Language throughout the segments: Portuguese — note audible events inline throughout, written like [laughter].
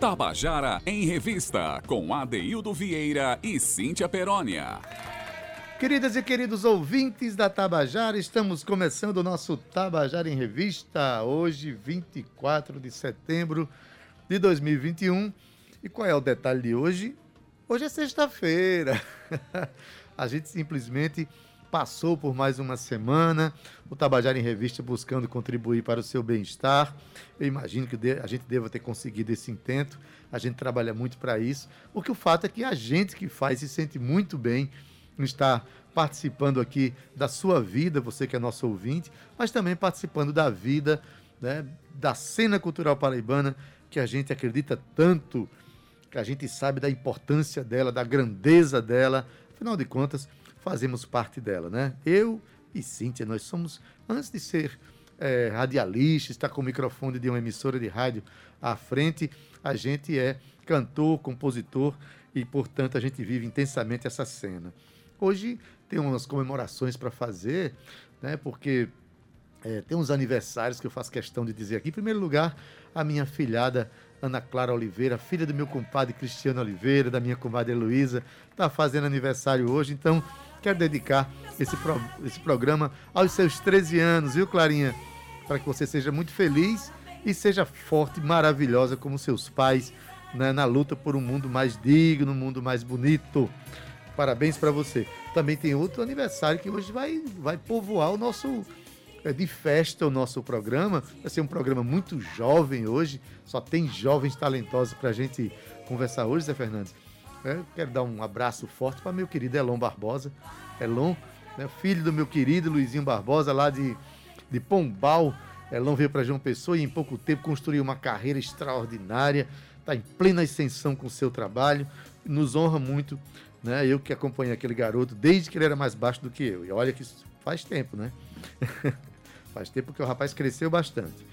Tabajara em Revista, com Adeildo Vieira e Cíntia Perónia. Queridas e queridos ouvintes da Tabajara, estamos começando o nosso Tabajara em Revista, hoje, 24 de setembro de 2021. E qual é o detalhe de hoje? Hoje é sexta-feira. [laughs] A gente simplesmente passou por mais uma semana, o Tabajara em Revista buscando contribuir para o seu bem-estar. Eu imagino que a gente deva ter conseguido esse intento, a gente trabalha muito para isso, porque o fato é que a gente que faz se sente muito bem em estar participando aqui da sua vida, você que é nosso ouvinte, mas também participando da vida, né, da cena cultural paraibana, que a gente acredita tanto, que a gente sabe da importância dela, da grandeza dela, afinal de contas, fazemos parte dela, né? Eu e Cíntia, nós somos, antes de ser é, radialista, estar com o microfone de uma emissora de rádio à frente, a gente é cantor, compositor e, portanto, a gente vive intensamente essa cena. Hoje tem umas comemorações para fazer, né? Porque é, tem uns aniversários que eu faço questão de dizer aqui. Em primeiro lugar, a minha filhada Ana Clara Oliveira, filha do meu compadre Cristiano Oliveira, da minha comadre Heloísa, está fazendo aniversário hoje. Então, quero dedicar esse, pro, esse programa aos seus 13 anos, viu, Clarinha? Para que você seja muito feliz e seja forte, maravilhosa como seus pais né, na luta por um mundo mais digno, um mundo mais bonito. Parabéns para você. Também tem outro aniversário que hoje vai, vai povoar o nosso é, de festa o nosso programa. Vai ser um programa muito jovem hoje. Só tem jovens talentosos para a gente conversar hoje, Zé Fernandes. É, quero dar um abraço forte para meu querido Elon Barbosa. Elon, né, filho do meu querido Luizinho Barbosa, lá de, de Pombal. Elon veio para João Pessoa e em pouco tempo construiu uma carreira extraordinária. Está em plena ascensão com o seu trabalho. Nos honra muito, né? Eu que acompanhei aquele garoto desde que ele era mais baixo do que eu. E olha que faz tempo, né? [laughs] faz tempo que o rapaz cresceu bastante.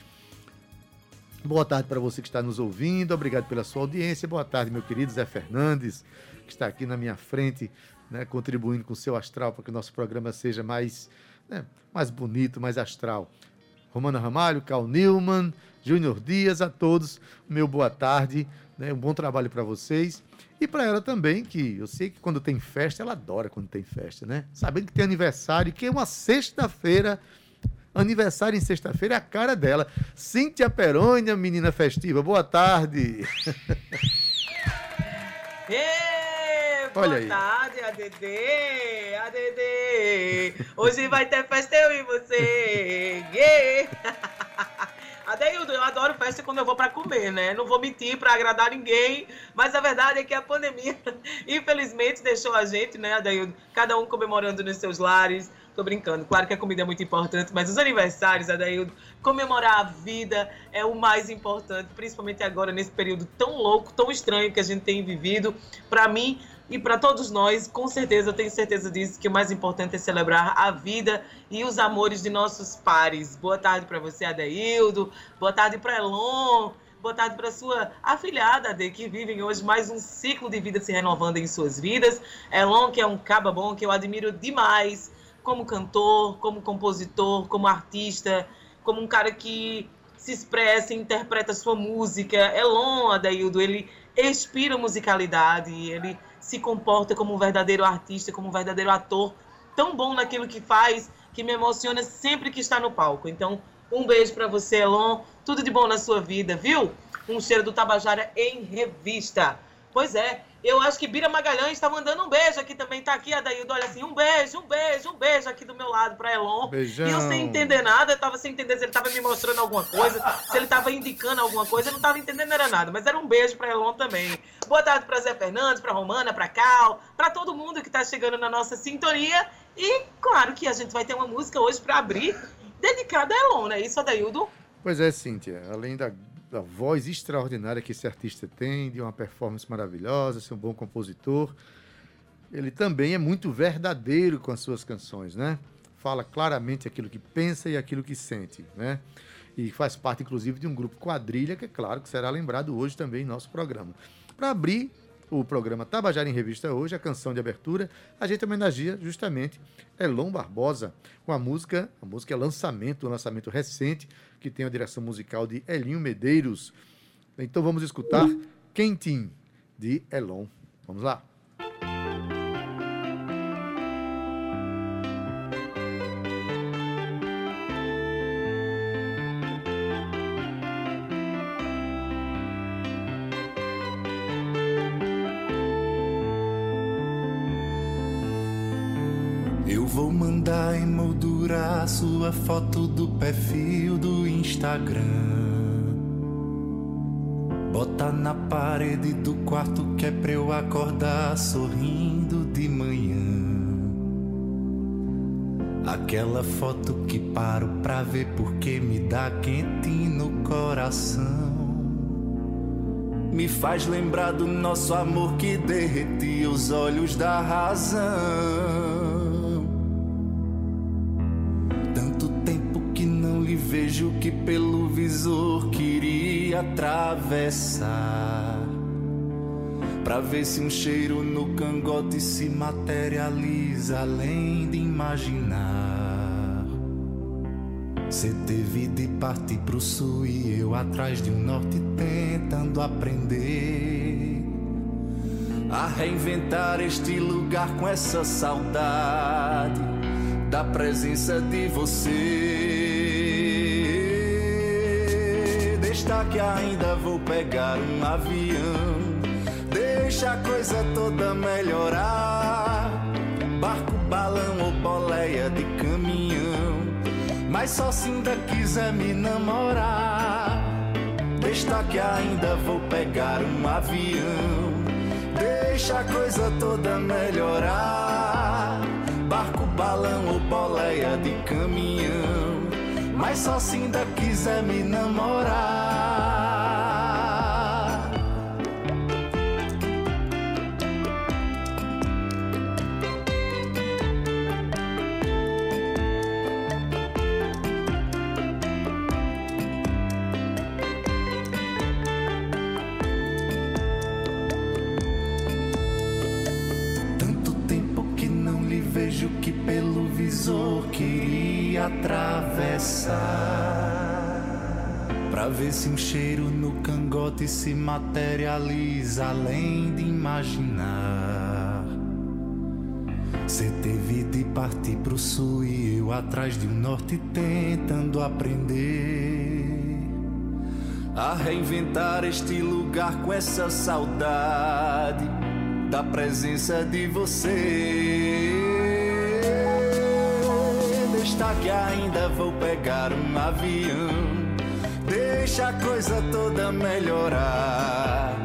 Boa tarde para você que está nos ouvindo, obrigado pela sua audiência. Boa tarde, meu querido Zé Fernandes, que está aqui na minha frente, né, contribuindo com o seu astral para que o nosso programa seja mais, né, mais bonito, mais astral. Romana Ramalho, Cal Newman, Júnior Dias, a todos, meu boa tarde, né, um bom trabalho para vocês. E para ela também, que eu sei que quando tem festa, ela adora quando tem festa, né? Sabendo que tem aniversário, que é uma sexta-feira Aniversário em sexta-feira é a cara dela. Cíntia Perônia, menina festiva. Boa tarde. [laughs] Boa Olha aí. tarde, ADD. ADD. Hoje vai ter festa eu e você. Yeah. [laughs] Adeildo, eu adoro festa quando eu vou para comer, né? Não vou mentir para agradar ninguém, mas a verdade é que a pandemia, [laughs] infelizmente, deixou a gente, né, Adeildo? Cada um comemorando nos seus lares, Tô brincando. Claro que a comida é muito importante, mas os aniversários, Adaildo, comemorar a vida é o mais importante, principalmente agora, nesse período tão louco, tão estranho que a gente tem vivido. Para mim e para todos nós, com certeza, eu tenho certeza disso, que o mais importante é celebrar a vida e os amores de nossos pares. Boa tarde para você, Adaildo. Boa tarde para Elon. Boa tarde para sua afilhada, de que vivem hoje mais um ciclo de vida se renovando em suas vidas. Elon, que é um caba bom, que eu admiro demais como cantor, como compositor, como artista, como um cara que se expressa e interpreta sua música. Elon Adaildo, ele expira musicalidade, ele se comporta como um verdadeiro artista, como um verdadeiro ator, tão bom naquilo que faz, que me emociona sempre que está no palco. Então, um beijo para você, Elon. Tudo de bom na sua vida, viu? Um cheiro do Tabajara em revista. Pois é, eu acho que Bira Magalhães está mandando um beijo aqui também. Tá aqui, Adaildo. Olha assim, um beijo, um beijo, um beijo aqui do meu lado para Elon. Beijão. E eu sem entender nada, eu tava sem entender se ele tava me mostrando alguma coisa, se ele tava indicando alguma coisa, eu não tava entendendo era nada. Mas era um beijo para Elon também. Boa tarde para Zé Fernandes, para Romana, para Cal, para todo mundo que tá chegando na nossa sintonia. E claro que a gente vai ter uma música hoje para abrir dedicada a Elon, né? Isso, Adaildo? Pois é, Cíntia. Além da da voz extraordinária que esse artista tem, de uma performance maravilhosa, ser um bom compositor. Ele também é muito verdadeiro com as suas canções, né? Fala claramente aquilo que pensa e aquilo que sente, né? E faz parte, inclusive, de um grupo quadrilha, que é claro que será lembrado hoje também em nosso programa. Para abrir o programa Tabajara em Revista hoje, a canção de abertura, a gente homenageia justamente Elon Barbosa, com a música, a música é lançamento, um lançamento recente, que tem a direção musical de Elinho Medeiros. Então vamos escutar Quentin, de Elon. Vamos lá. Vou mandar emoldurar sua foto do perfil do Instagram. Bota na parede do quarto que é pra eu acordar sorrindo de manhã. Aquela foto que paro pra ver porque me dá quente no coração. Me faz lembrar do nosso amor que derretia os olhos da razão. Vejo que pelo visor queria atravessar. Pra ver se um cheiro no cangote se materializa além de imaginar. Cê teve de partir pro sul e eu atrás de um norte tentando aprender A reinventar este lugar com essa saudade Da presença de você Está que ainda vou pegar um avião. Deixa a coisa toda melhorar. Barco, balão ou boleia de caminhão. Mas só se ainda quiser me namorar. Deixa que ainda vou pegar um avião. Deixa a coisa toda melhorar. Barco, balão ou boleia de caminhão. Mas só se ainda quiser me namorar. Atravessar. Pra ver se um cheiro no cangote se materializa além de imaginar. Cê teve de partir pro sul e eu atrás de um norte tentando aprender. A reinventar este lugar com essa saudade Da presença de você está que ainda vou pegar um avião. Deixa a coisa toda melhorar.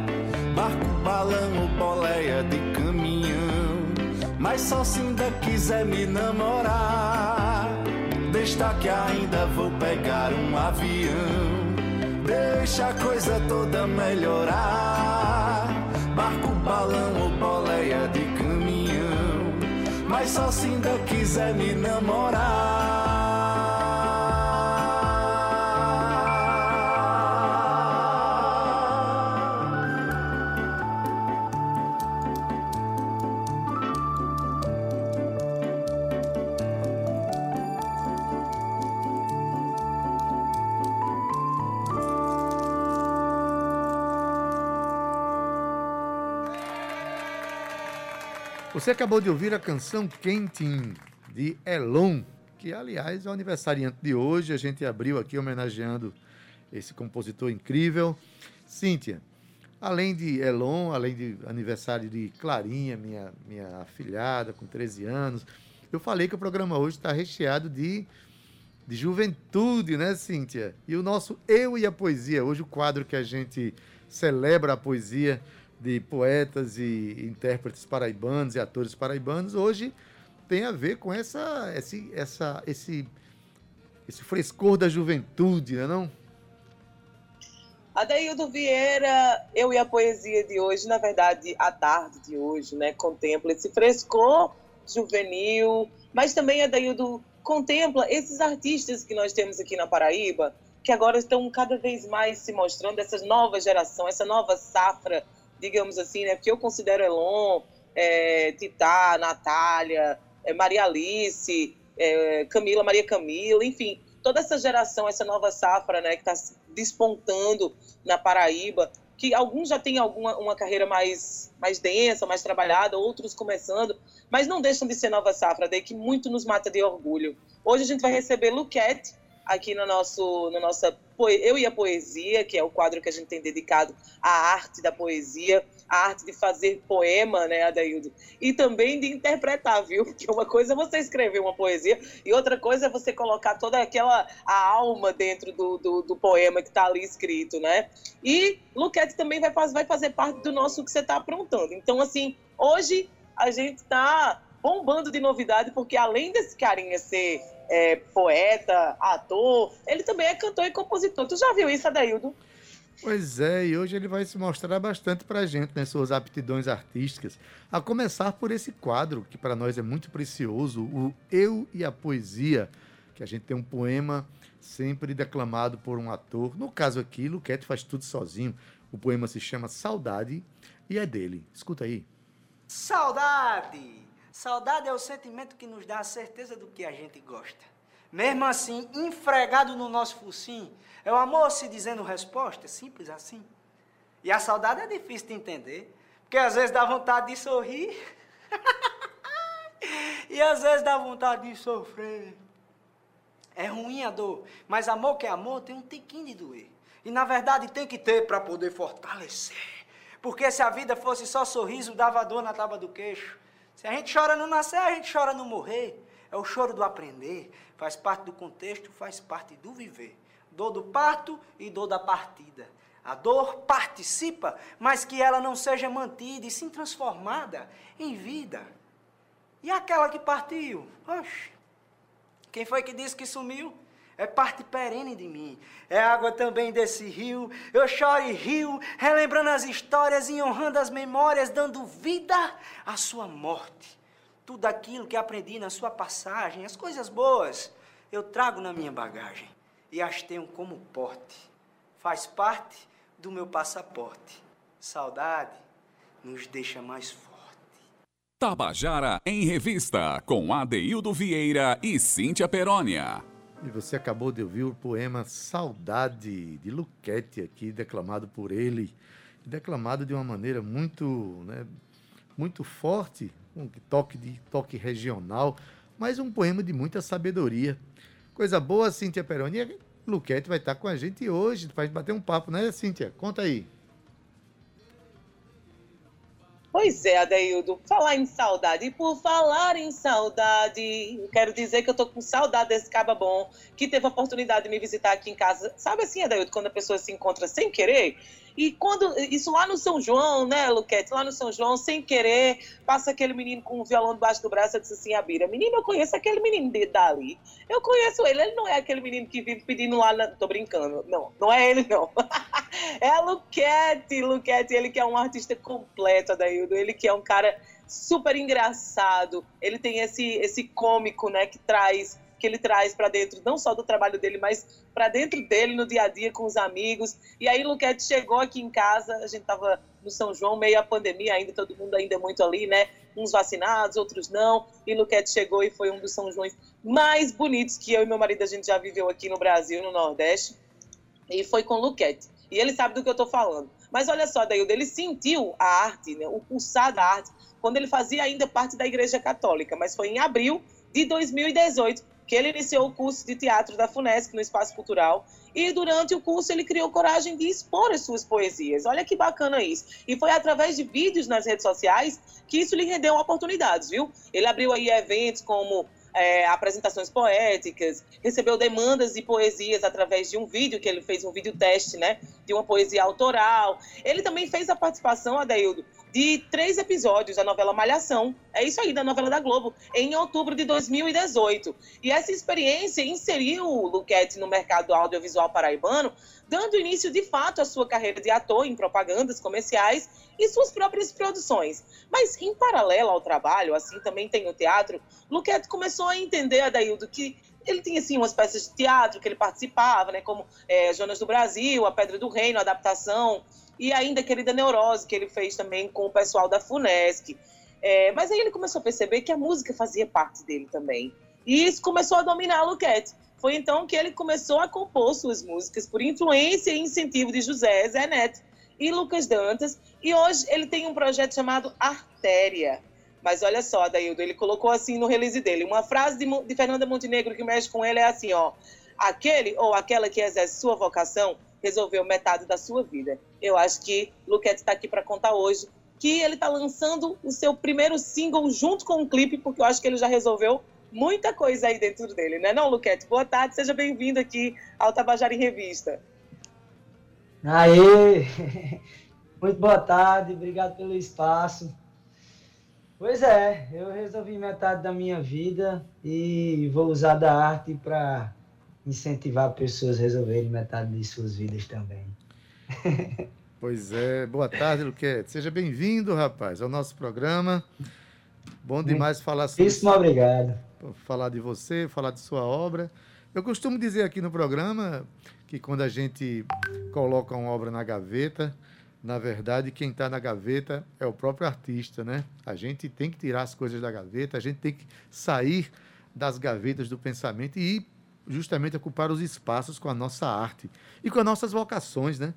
Barco, balão boleia de caminhão. Mas só se ainda quiser me namorar. Deixa que ainda vou pegar um avião. Deixa a coisa toda melhorar. Barco, balão ou boleia de mas só se ainda quiser me namorar. Você acabou de ouvir a canção Quentin, de Elon, que, aliás, é o aniversariante de hoje. A gente abriu aqui homenageando esse compositor incrível. Cíntia, além de Elon, além de aniversário de Clarinha, minha, minha afilhada, com 13 anos, eu falei que o programa hoje está recheado de, de juventude, né, Cíntia? E o nosso Eu e a Poesia, hoje o quadro que a gente celebra a poesia de poetas e intérpretes paraibanos e atores paraibanos, hoje tem a ver com essa, esse, essa, esse, esse frescor da juventude, não é não? Adaildo Vieira, eu e a poesia de hoje, na verdade, a tarde de hoje, né, contempla esse frescor juvenil, mas também, Adaildo, contempla esses artistas que nós temos aqui na Paraíba, que agora estão cada vez mais se mostrando, essa nova geração, essa nova safra digamos assim, né? Porque eu considero Elon, é, Titá, Natália, é, Maria Alice, é, Camila, Maria Camila, enfim, toda essa geração, essa nova safra, né, que está despontando na Paraíba, que alguns já têm alguma uma carreira mais, mais densa, mais trabalhada, outros começando, mas não deixam de ser nova safra, daí que muito nos mata de orgulho. Hoje a gente vai receber Luquete aqui no nosso, no nossa Eu e a Poesia, que é o quadro que a gente tem dedicado à arte da poesia, à arte de fazer poema, né, Adaildo? E também de interpretar, viu? [laughs] Porque uma coisa é você escrever uma poesia e outra coisa é você colocar toda aquela a alma dentro do, do, do poema que está ali escrito, né? E Luquete também vai, vai fazer parte do nosso que você está aprontando. Então, assim, hoje a gente está bombando de novidade, porque além desse carinha ser é, poeta, ator, ele também é cantor e compositor. Tu já viu isso, Adaildo? Pois é, e hoje ele vai se mostrar bastante para a gente, né, suas aptidões artísticas. A começar por esse quadro, que para nós é muito precioso, o Eu e a Poesia, que a gente tem um poema sempre declamado por um ator. No caso aqui, Luquete faz tudo sozinho. O poema se chama Saudade e é dele. Escuta aí. Saudade! Saudade é o sentimento que nos dá a certeza do que a gente gosta. Mesmo assim, enfregado no nosso focinho, é o amor se dizendo resposta, simples assim. E a saudade é difícil de entender, porque às vezes dá vontade de sorrir, [laughs] e às vezes dá vontade de sofrer. É ruim a dor, mas amor que é amor tem um tiquinho de doer. E na verdade tem que ter para poder fortalecer. Porque se a vida fosse só sorriso, dava dor na tábua do queixo. Se a gente chora no nascer, a gente chora no morrer. É o choro do aprender, faz parte do contexto, faz parte do viver. Dor do parto e dor da partida. A dor participa, mas que ela não seja mantida e sim transformada em vida. E aquela que partiu? Oxe, quem foi que disse que sumiu? É parte perene de mim. É água também desse rio. Eu choro e rio, relembrando as histórias e honrando as memórias, dando vida à sua morte. Tudo aquilo que aprendi na sua passagem, as coisas boas, eu trago na minha bagagem e as tenho como porte. Faz parte do meu passaporte. Saudade nos deixa mais forte. Tabajara em Revista, com Adeildo Vieira e Cíntia Perónia. E você acabou de ouvir o poema Saudade, de Luquete, aqui, declamado por ele. Declamado de uma maneira muito, né, muito forte, um toque, de, toque regional, mas um poema de muita sabedoria. Coisa boa, Cíntia Peroni. Luquete vai estar com a gente hoje, para bater um papo, né, Cíntia? Conta aí. Pois é, Adeildo, falar em saudade. E por falar em saudade, quero dizer que eu tô com saudade desse caba bom, que teve a oportunidade de me visitar aqui em casa. Sabe assim, Adeildo, quando a pessoa se encontra sem querer? E quando isso lá no São João, né, Luquete? Lá no São João, sem querer, passa aquele menino com um violão debaixo do braço. Eu disse assim: a Bira, menino, eu conheço aquele menino de, dali. Eu conheço ele. Ele não é aquele menino que vive pedindo lá. Na... Tô brincando. Não, não é ele, não. [laughs] é a Luquete. Luquete, ele que é um artista completo, Adaildo. Ele que é um cara super engraçado. Ele tem esse, esse cômico, né, que traz que ele traz para dentro, não só do trabalho dele, mas para dentro dele no dia a dia com os amigos. E aí Luquete chegou aqui em casa, a gente estava no São João, meio a pandemia ainda, todo mundo ainda muito ali, né? Uns vacinados, outros não. E Luquete chegou e foi um dos São Joões mais bonitos que eu e meu marido a gente já viveu aqui no Brasil, no Nordeste. E foi com Luquete. E ele sabe do que eu estou falando. Mas olha só, Daildo, ele sentiu a arte, né, o pulsar da arte, quando ele fazia ainda parte da Igreja Católica. Mas foi em abril de 2018 que ele iniciou o curso de teatro da FUNESC no Espaço Cultural e durante o curso ele criou coragem de expor as suas poesias. Olha que bacana isso. E foi através de vídeos nas redes sociais que isso lhe rendeu oportunidades, viu? Ele abriu aí eventos como é, apresentações poéticas, recebeu demandas de poesias através de um vídeo que ele fez, um vídeo teste, né, de uma poesia autoral. Ele também fez a participação, Adaildo, de três episódios da novela Malhação, é isso aí, da novela da Globo, em outubro de 2018. E essa experiência inseriu o Luquete no mercado audiovisual paraibano, dando início de fato à sua carreira de ator em propagandas comerciais e suas próprias produções. Mas, em paralelo ao trabalho, assim também tem o teatro, Luquete começou a entender, Adaildo, que ele tinha assim umas peças de teatro que ele participava, né, como é, Jonas do Brasil, A Pedra do Reino, a adaptação e ainda Querida Neurose, que ele fez também com o pessoal da FUNESC. É, mas aí ele começou a perceber que a música fazia parte dele também. E isso começou a dominar o Luquete. Foi então que ele começou a compor suas músicas por influência e incentivo de José Zé Neto. e Lucas Dantas. E hoje ele tem um projeto chamado Artéria. Mas olha só, Daildo, ele colocou assim no release dele. Uma frase de, de Fernanda Montenegro que mexe com ele é assim, ó. Aquele ou aquela que exerce sua vocação resolveu metade da sua vida. Eu acho que Luquete está aqui para contar hoje que ele está lançando o seu primeiro single junto com o clipe, porque eu acho que ele já resolveu muita coisa aí dentro dele, né não, Luquete? Boa tarde, seja bem-vindo aqui ao Tabajara em Revista. Aê! [laughs] Muito boa tarde, obrigado pelo espaço. Pois é, eu resolvi metade da minha vida e vou usar da arte para incentivar pessoas a resolverem metade de suas vidas também. [laughs] Pois é, boa tarde, Luquete. Seja bem-vindo, rapaz, ao nosso programa. Bom demais falar sobre isso. obrigado. Falar de você, falar de sua obra. Eu costumo dizer aqui no programa que quando a gente coloca uma obra na gaveta, na verdade, quem está na gaveta é o próprio artista, né? A gente tem que tirar as coisas da gaveta, a gente tem que sair das gavetas do pensamento e ir justamente ocupar os espaços com a nossa arte e com as nossas vocações, né?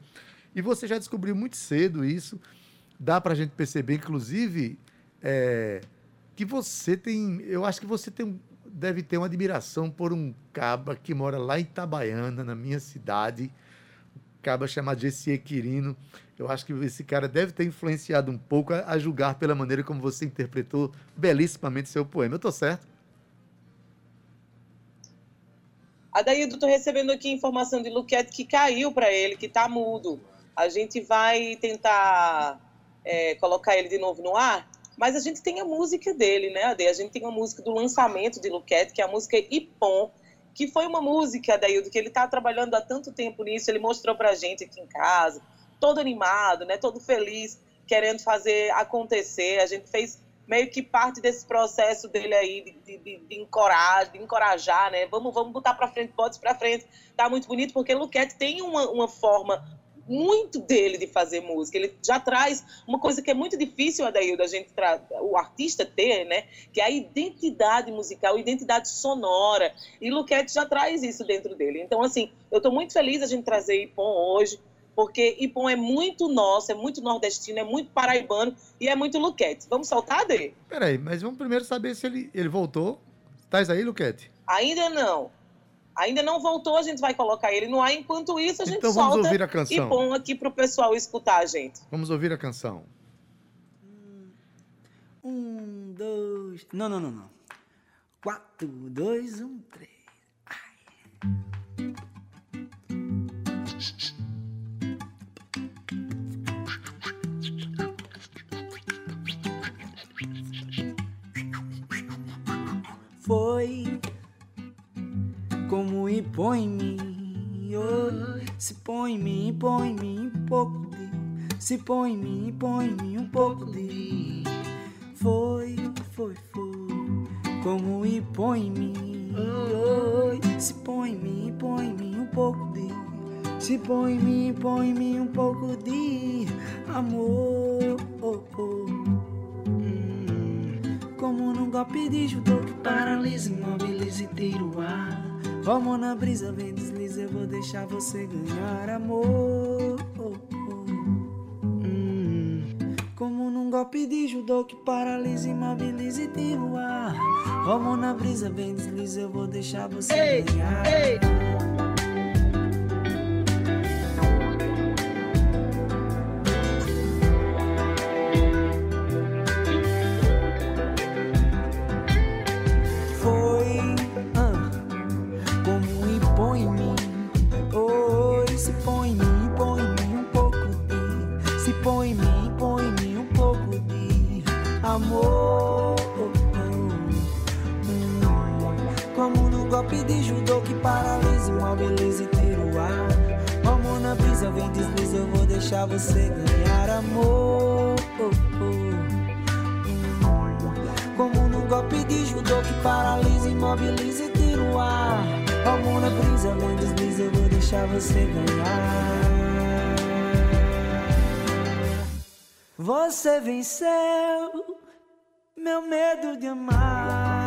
E você já descobriu muito cedo isso. Dá para a gente perceber, inclusive, é, que você tem. Eu acho que você tem, deve ter uma admiração por um caba que mora lá em Itabaiana, na minha cidade. Um caba chamado Jessie Quirino. Eu acho que esse cara deve ter influenciado um pouco a, a julgar pela maneira como você interpretou belíssimamente seu poema. Eu estou certo? Adaildo, estou recebendo aqui informação de Luquete que caiu para ele, que está mudo. A gente vai tentar é, colocar ele de novo no ar, mas a gente tem a música dele, né, Ade? A gente tem a música do lançamento de Luquete, que é a música Ipom, que foi uma música, Adaildo, que ele está trabalhando há tanto tempo nisso, ele mostrou pra gente aqui em casa, todo animado, né, todo feliz, querendo fazer acontecer. A gente fez meio que parte desse processo dele aí de, de, de, encorajar, de encorajar, né? Vamos, vamos botar para frente, botes para frente. Tá muito bonito porque Luquete tem uma, uma forma muito dele de fazer música. Ele já traz uma coisa que é muito difícil, Adaildo, a gente o artista ter, né? Que é a identidade musical, identidade sonora. E Luquete já traz isso dentro dele. Então, assim, eu estou muito feliz a gente trazer Ipom hoje, porque Ipom é muito nosso, é muito nordestino, é muito paraibano e é muito Luquete. Vamos soltar, dele? Peraí, mas vamos primeiro saber se ele, ele voltou. Estás aí, Luquete? Ainda não. Ainda não voltou, a gente vai colocar ele no ar. Enquanto isso, a gente então vamos ouvir a canção. põe aqui para o pessoal escutar a gente. Vamos ouvir a canção. Um, dois... Não, não, não, não. Quatro, dois, um, três. Ai. Como e em mim, oh, se põe em mim, põe em mim um pouco de, se põe em mim, põe em mim um pouco de, foi, foi, foi, como e põe em mim, oh, se põe em mim, põe em mim um pouco de, se põe em mim, põe em mim um pouco de amor, oh, oh. Como num golpe de judô que paralisa, imobiliza e tira o ar. Vamos na brisa, vem desliza, eu vou deixar você ganhar amor. Hum. Como num golpe de judô que paralisa, imobiliza e tira o ar. Vamos na brisa, vem desliza, eu vou deixar você ei, ganhar. Ei. meu medo de amar.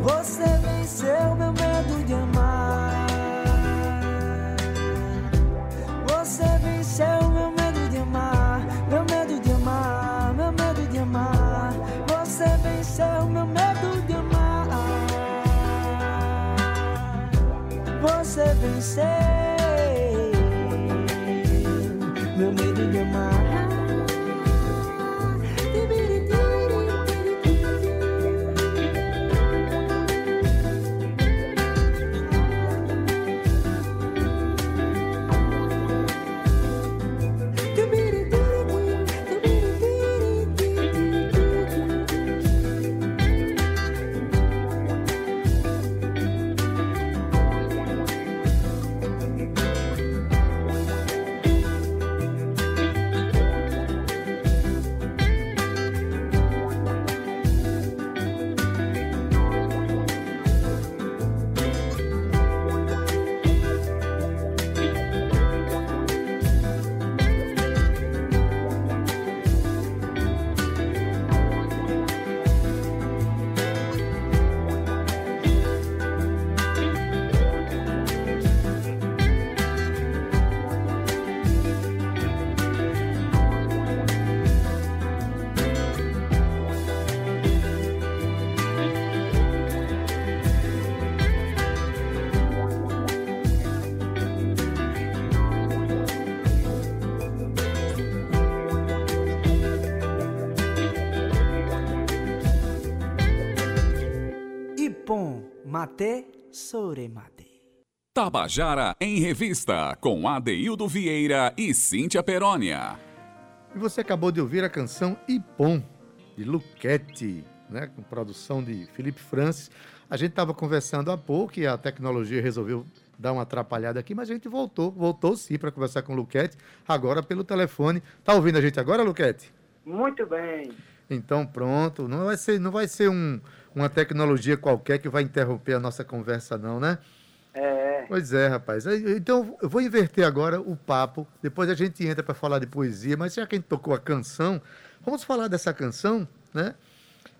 Você venceu meu medo de amar. Você venceu meu medo de amar, meu medo de amar, meu medo de amar. Você venceu meu medo de amar. Você venceu. Ipom mate soremate. Tabajara em Revista, com Adeildo Vieira e Cíntia Perónia. E você acabou de ouvir a canção Ipom, de Luquete, né, com produção de Felipe Francis. A gente estava conversando há pouco e a tecnologia resolveu dar uma atrapalhada aqui, mas a gente voltou, voltou sim para conversar com o Luquete, agora pelo telefone. Tá ouvindo a gente agora, Luquete? Muito bem. Então pronto, não vai ser, não vai ser um, uma tecnologia qualquer que vai interromper a nossa conversa não, né? É. Pois é, rapaz. Então eu vou inverter agora o papo, depois a gente entra para falar de poesia, mas já que a gente tocou a canção, vamos falar dessa canção, né?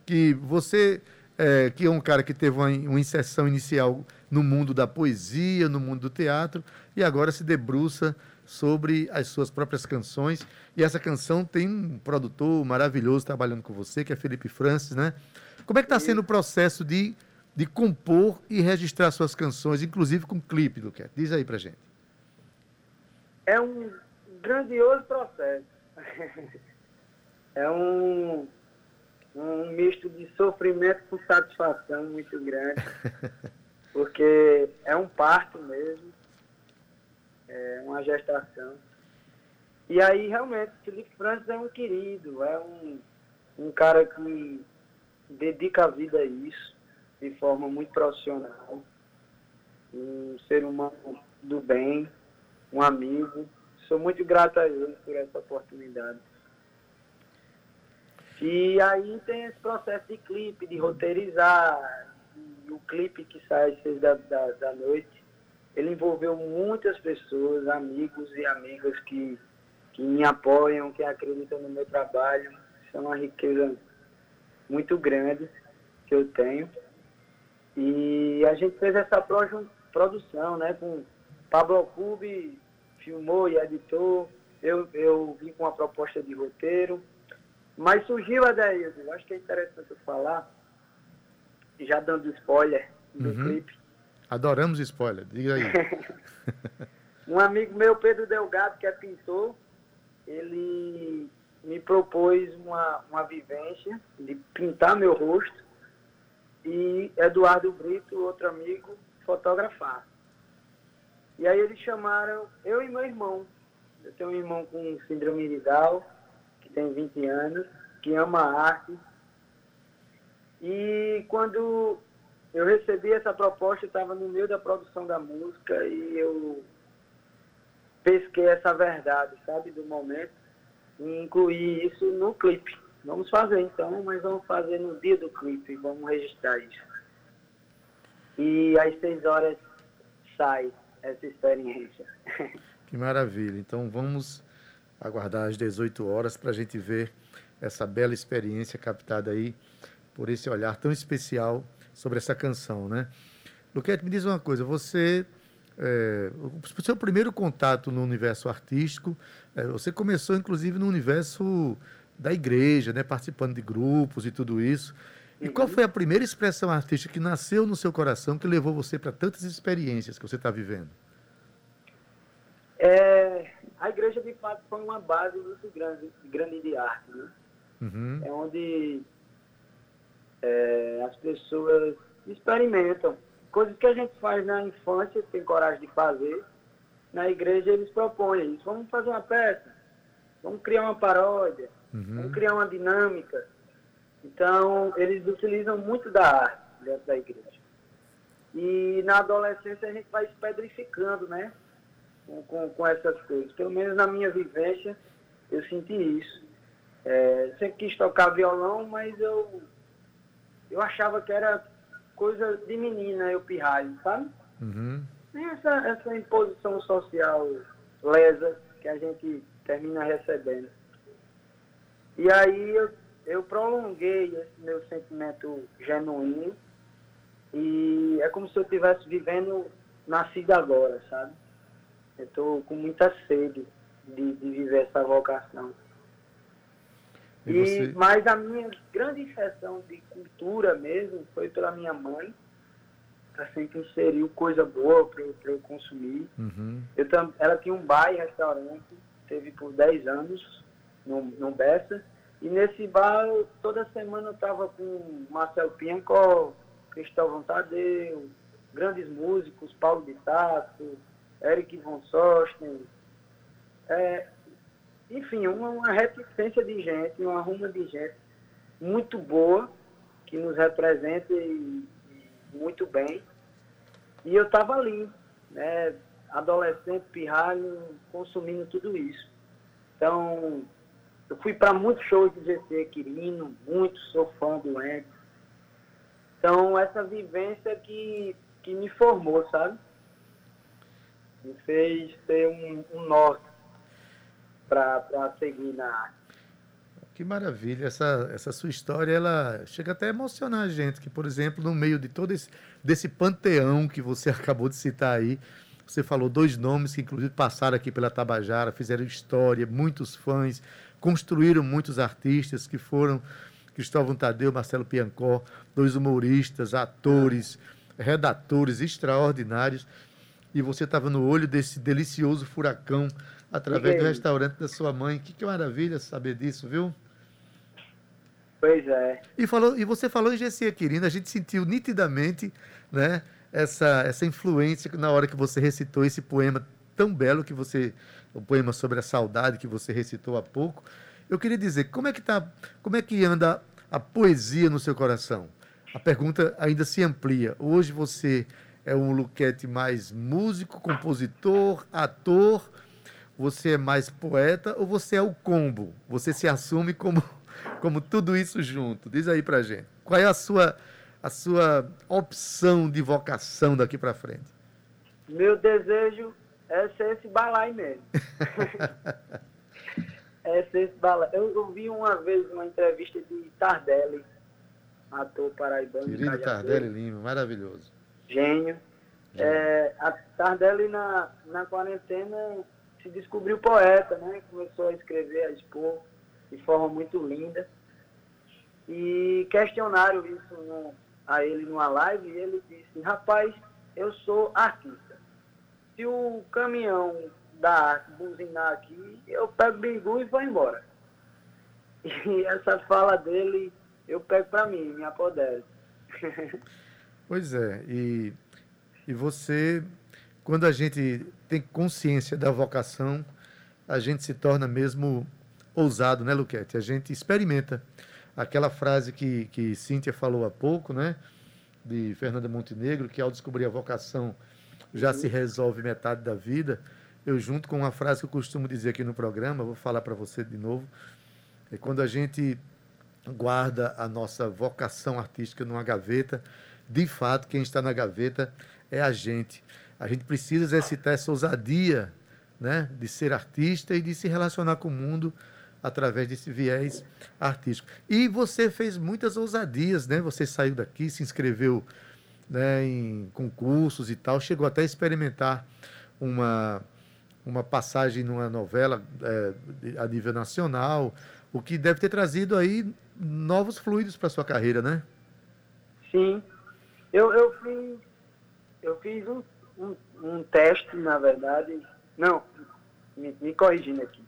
Que você, é, que é um cara que teve uma, uma inserção inicial no mundo da poesia, no mundo do teatro, e agora se debruça sobre as suas próprias canções. E essa canção tem um produtor maravilhoso trabalhando com você, que é Felipe Francis, né? Como é que está sendo o processo de, de compor e registrar suas canções, inclusive com clipe, Luquete? Diz aí pra gente. É um grandioso processo. [laughs] É um, um misto de sofrimento com satisfação muito grande. [laughs] Porque é um parto mesmo é uma gestação. E aí, realmente, Felipe Francis é um querido, é um, um cara que dedica a vida a isso, de forma muito profissional, um ser humano do bem, um amigo. Sou muito grato a ele por essa oportunidade. E aí tem esse processo de clipe, de roteirizar, o clipe que sai às seis da, da, da noite ele envolveu muitas pessoas, amigos e amigas que, que me apoiam, que acreditam no meu trabalho. Isso é uma riqueza muito grande que eu tenho. E a gente fez essa produção, né, com Pablo Cube, filmou e editou. Eu, eu vim com uma proposta de roteiro. Mas surgiu, Adaildo, acho que é interessante eu falar, já dando spoiler do Uhum. clipe, Adoramos spoiler, diga aí. [laughs] Um amigo meu, Pedro Delgado, que é pintor, ele me propôs uma, uma vivência de pintar meu rosto e Eduardo Brito, outro amigo, fotografar. E aí eles chamaram eu e meu irmão. Eu tenho um irmão com síndrome de Down, que tem 20 anos, que ama a arte. E quando eu recebi essa proposta, estava no meio da produção da música e eu pesquei essa verdade, sabe, do momento incluí isso no clipe. Vamos fazer então, mas vamos fazer no dia do clipe, vamos registrar isso. E às seis horas sai essa experiência. Que maravilha. Então vamos aguardar às 18 horas para a gente ver essa bela experiência captada aí por esse olhar tão especial sobre essa canção, né? Luquete, me diz uma coisa, você, é, o seu primeiro contato no universo artístico, é, você começou inclusive no universo da igreja, né, participando de grupos e tudo isso, E qual foi a primeira expressão artística que nasceu no seu coração, que levou você para tantas experiências que você está vivendo? É, a igreja, de fato, foi uma base muito grande, grande de arte, né? Uhum. É onde é, as pessoas experimentam. Coisas que a gente faz na infância, tem coragem de fazer, na igreja eles propõem isso. Vamos fazer uma peça, vamos criar uma paródia, Uhum. vamos criar uma dinâmica. Então, eles utilizam muito da arte dentro da igreja. E na adolescência a gente vai se pedrificando, né? Com, com, com essas coisas. Pelo menos na minha vivência, eu senti isso. É, sempre quis tocar violão, mas eu, eu achava que era coisa de menina, eu pirralho, sabe? Uhum. Tem essa, essa imposição social lesa que a gente termina recebendo. E aí eu, eu prolonguei esse meu sentimento genuíno e é como se eu estivesse vivendo nascido agora, sabe? Eu estou com muita sede de, de viver essa vocação. E E, você- mas a minha grande inserção de cultura mesmo foi pela minha mãe. Ela sempre inseriu coisa boa para eu, consumir. Uhum. Eu ela tinha um bar e restaurante, teve por 10 anos no, no Bessa. E nesse bar, toda semana eu estava com Marcel Piancó, Cristóvão Tadeu, grandes músicos, Paulo de Tarso, Eric von Sosten. É, enfim, uma, uma reticência de gente, uma ruma de gente muito boa, que nos representa e, e muito bem. E eu estava ali, né, adolescente, pirralho, consumindo tudo isso. Então, eu fui para muitos shows de GC Quirino, muito, sou fã do Ente. Então, essa vivência que, que me formou, sabe? Me fez ter um, um norte para seguir na arte. Que maravilha, essa, essa sua história, ela chega até a emocionar a gente, que, por exemplo, no meio de todo esse desse panteão que você [laughs] acabou de citar aí, você falou dois nomes que, inclusive, passaram aqui pela Tabajara, fizeram história, muitos fãs, construíram muitos artistas que foram Cristóvão Tadeu, Marcelo Piancó, dois humoristas, atores, redatores extraordinários, e você estava no olho desse delicioso furacão através do restaurante da sua mãe. Que, que maravilha saber disso, viu? Pois é. E, falou, e você falou em GC Quirino, a gente sentiu nitidamente né, essa, essa influência na hora que você recitou esse poema tão belo que você, o poema sobre a saudade que você recitou há pouco. Eu queria dizer, como é que tá, como é que anda a poesia no seu coração? A pergunta ainda se amplia. Hoje você é um Luquete mais músico, compositor, ator, você é mais poeta ou você é o combo? Você se assume como, [laughs] como tudo isso junto? Diz aí pra gente. Qual é a sua, a sua opção de vocação daqui para frente? Meu desejo é ser esse balai mesmo. [laughs] é ser esse balai. Eu, eu vi uma vez uma entrevista de Tardelli, ator paraibano. Querido. Tardelli Lima, maravilhoso. Gênio. É, a Tardelli, na, na quarentena, se descobriu poeta, né? Começou a escrever, a expor de forma muito linda. E questionaram isso no- a ele numa live e ele disse, rapaz, eu sou artista. Se o caminhão da arte buzinar aqui, eu pego o bigu e vou embora. [laughs] E essa fala dele, eu pego para mim, me apodero. [laughs] Pois é, e, e você, quando a gente tem consciência da vocação, a gente se torna mesmo ousado, né, Luquete? A gente experimenta aquela frase que, que Cíntia falou há pouco, né, de Fernanda Montenegro, que ao descobrir a vocação já se resolve metade da vida. Eu junto com uma frase que eu costumo dizer aqui no programa, vou falar para você de novo, é quando a gente guarda a nossa vocação artística numa gaveta, de fato, quem está na gaveta é a gente. A gente precisa exercitar essa ousadia né, de ser artista e de se relacionar com o mundo através desse viés artístico. E você fez muitas ousadias, né? Você saiu daqui, se inscreveu né, em concursos e tal, chegou até a experimentar uma, uma passagem numa novela é, a nível nacional, o que deve ter trazido aí novos fluidos para sua carreira, né? Sim. Eu, eu fiz, eu fiz um, um, um teste, na verdade. Não, me, me corrigindo aqui.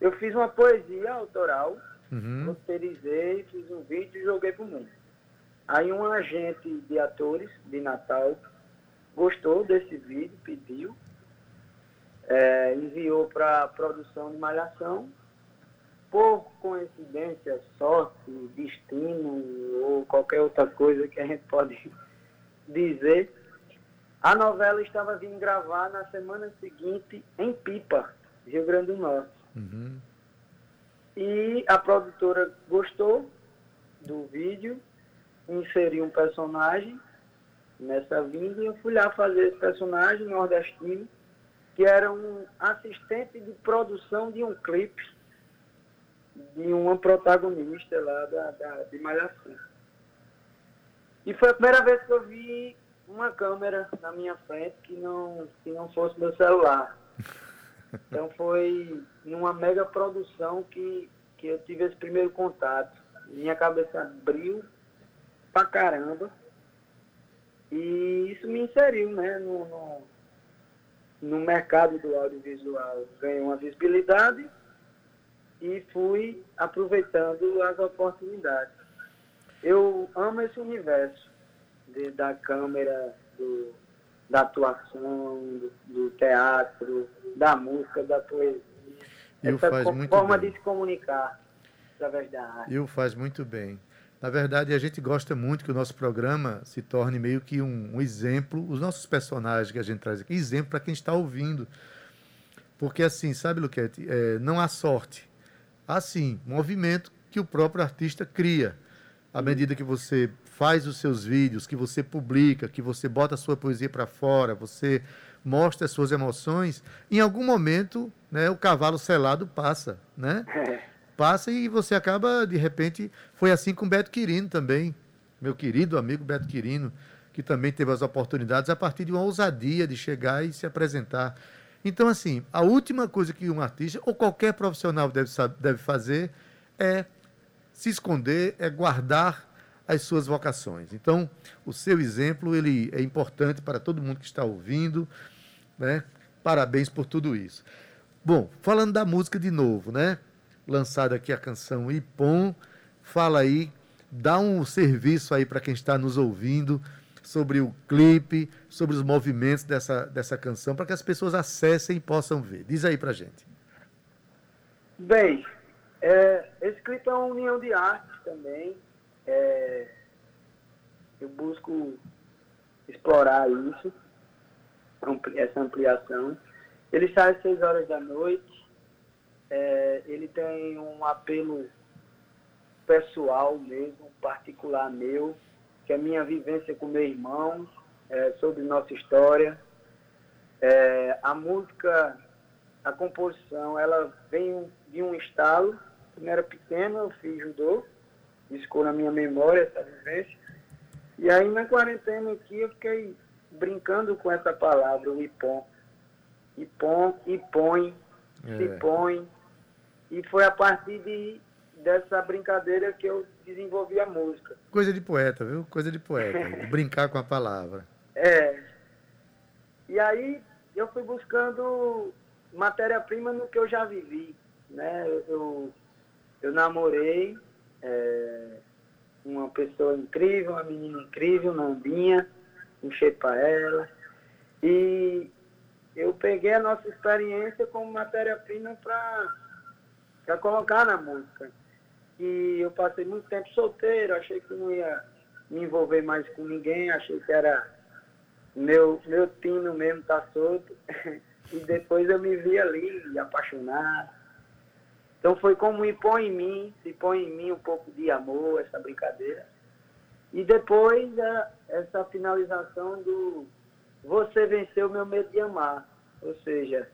Eu fiz uma poesia autoral, Uhum. roteirizei, fiz um vídeo e joguei pro mundo. Aí um agente de atores de Natal gostou desse vídeo, pediu, é, enviou para produção de Malhação. Por coincidência, sorte, destino ou qualquer outra coisa que a gente pode [laughs] dizer, a novela estava vindo gravar na semana seguinte em Pipa, Rio Grande do Norte. Uhum. E a produtora gostou do vídeo, inseriu um personagem nessa vinda e eu fui lá fazer esse personagem nordestino, que era um assistente de produção de um clipe de uma protagonista lá da, da, de Malhação. E foi a primeira vez que eu vi uma câmera na minha frente que não, que não fosse meu celular. [laughs] Então foi numa mega produção que, que eu tive esse primeiro contato. Minha cabeça abriu pra caramba. E isso me inseriu né, no, no, no mercado do audiovisual. Ganhei uma visibilidade e fui aproveitando as oportunidades. Eu amo esse universo de- da câmera, do, da atuação, do, do teatro, da música, da poesia. E o Essa faz muito forma bem. de se comunicar através da arte. E o faz muito bem. Na verdade, a gente gosta muito que o nosso programa se torne meio que um, um exemplo, os nossos personagens que a gente traz aqui, exemplo para quem está ouvindo. Porque assim, sabe, Luquete, é, não há sorte. Há sim movimento que o próprio artista cria. À medida que você faz os seus vídeos, que você publica, que você bota a sua poesia para fora, você mostra as suas emoções, em algum momento né, o cavalo selado passa, né? passa e você acaba, de repente, foi assim com Beto Quirino também, meu querido amigo Beto Quirino, que também teve as oportunidades a partir de uma ousadia de chegar e se apresentar. Então, assim, a última coisa que um artista ou qualquer profissional deve, deve fazer é se esconder, é guardar as suas vocações. Então, o seu exemplo ele é importante para todo mundo que está ouvindo, né? Parabéns por tudo isso. Bom, falando da música de novo, né? Lançada aqui a canção Ipom, fala aí, dá um serviço aí para quem está nos ouvindo sobre o clipe, sobre os movimentos dessa, dessa canção, para que as pessoas acessem e possam ver. Diz aí pra gente. Bem, é, esse clipe é uma união de artes também. É, eu busco explorar isso, essa ampliação. Ele sai às 6 horas da noite. É, ele tem um apelo pessoal mesmo, particular meu, que é a minha vivência com meu irmão, é, sobre nossa história. É, a música, a composição, ela vem de um estalo. Quando eu era pequeno, eu fiz judô, ficou na minha memória essa vivência. E aí, na quarentena aqui, eu fiquei brincando com essa palavra, o ipom. Ipom, ipõe, se põe. E foi a partir de, dessa brincadeira que eu desenvolvi a música. Coisa de poeta, viu? Coisa de poeta. [laughs] Brincar com a palavra. É. E aí eu fui buscando matéria-prima no que eu já vivi. Né? Eu, eu namorei é, uma pessoa incrível, uma menina incrível, Nandinha, cheiro para ela. E eu peguei a nossa experiência como matéria-prima para colocar na música. E eu passei muito tempo solteiro, achei que não ia me envolver mais com ninguém, achei que era meu, meu tino mesmo tá solto. [laughs] e depois eu me vi ali, apaixonado. Então foi como ir põe em mim, se põe em mim um pouco de amor, essa brincadeira. E depois a- essa finalização do você venceu o meu medo de amar. Ou seja,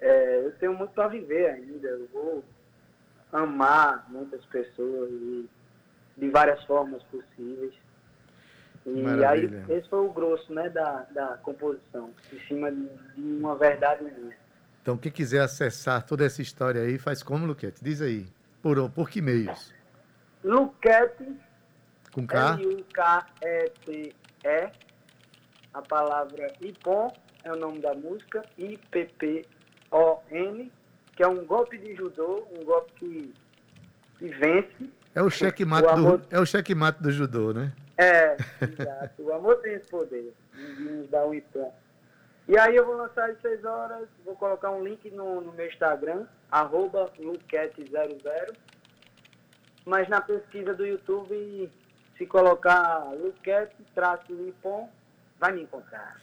é, eu tenho muito para viver ainda. Eu vou amar muitas pessoas e de várias formas possíveis. E Maravilha. aí, esse foi o grosso né, da, da composição, em cima de, de uma verdade minha. Então, quem quiser acessar toda essa história aí, faz como, Luquete? Diz aí. Por, por que meios? Luquete Com K? L-U-K-E-T-E. A palavra Ipon é o nome da música. I-P-P-O-N. Que é um golpe de judô, um golpe que, que vence. É o checkmate, amor- do, é o checkmate do judô, né? É, [laughs] exato. O amor tem esse poder de nos dar um Ipon. E aí eu vou lançar às 6 horas, vou colocar um link no, no meu Instagram, arroba luquete00. Mas na pesquisa do YouTube, se colocar Luquete, traço vai me encontrar.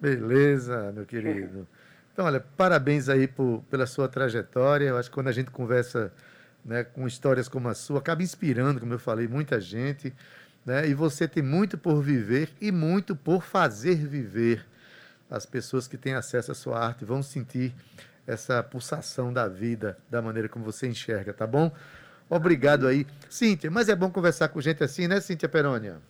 Beleza, meu querido. Então, olha, parabéns aí por, pela sua trajetória. Eu acho que quando a gente conversa né, com histórias como a sua, acaba inspirando, como eu falei, muita gente. Né? E você tem muito por viver e muito por fazer viver. As pessoas que têm acesso à sua arte vão sentir essa pulsação da vida, da maneira como você enxerga, tá bom? Obrigado aí. Cíntia, mas é bom conversar com gente assim, né, Cíntia Perônia?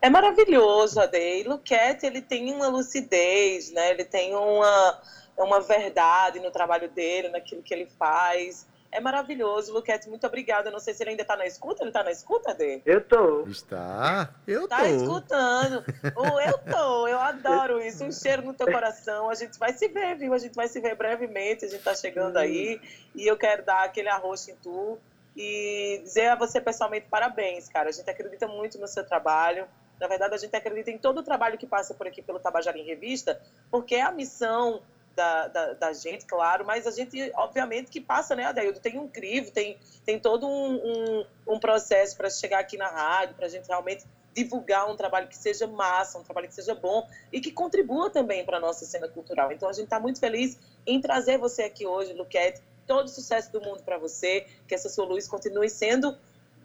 É maravilhoso, Ade. E Luquete, ele tem uma lucidez, né? Ele tem uma, uma verdade no trabalho dele, naquilo que ele faz. É maravilhoso, Luquete. Muito obrigada. Eu não sei se ele ainda está na escuta. Ele está na escuta, Ade? Eu tô. Está. Eu Tá tô. escutando. [laughs] Oh, eu tô, eu adoro isso. Um cheiro no teu coração. A gente vai se ver, viu? A gente vai se ver brevemente. A gente tá chegando aí. E eu quero dar aquele arroz em tu e dizer a você pessoalmente parabéns, cara. A gente acredita muito no seu trabalho. Na verdade, a gente acredita em todo o trabalho que passa por aqui pelo Tabajara em Revista, porque é a missão da, da, da gente, claro, mas a gente, obviamente, que passa, né, Adaildo? Tem um crivo, tem, tem todo um, um, um processo para chegar aqui na rádio, para a gente realmente divulgar um trabalho que seja massa, um trabalho que seja bom e que contribua também para a nossa cena cultural. Então, a gente está muito feliz em trazer você aqui hoje, Luquete. Todo o sucesso do mundo para você, que essa sua luz continue sendo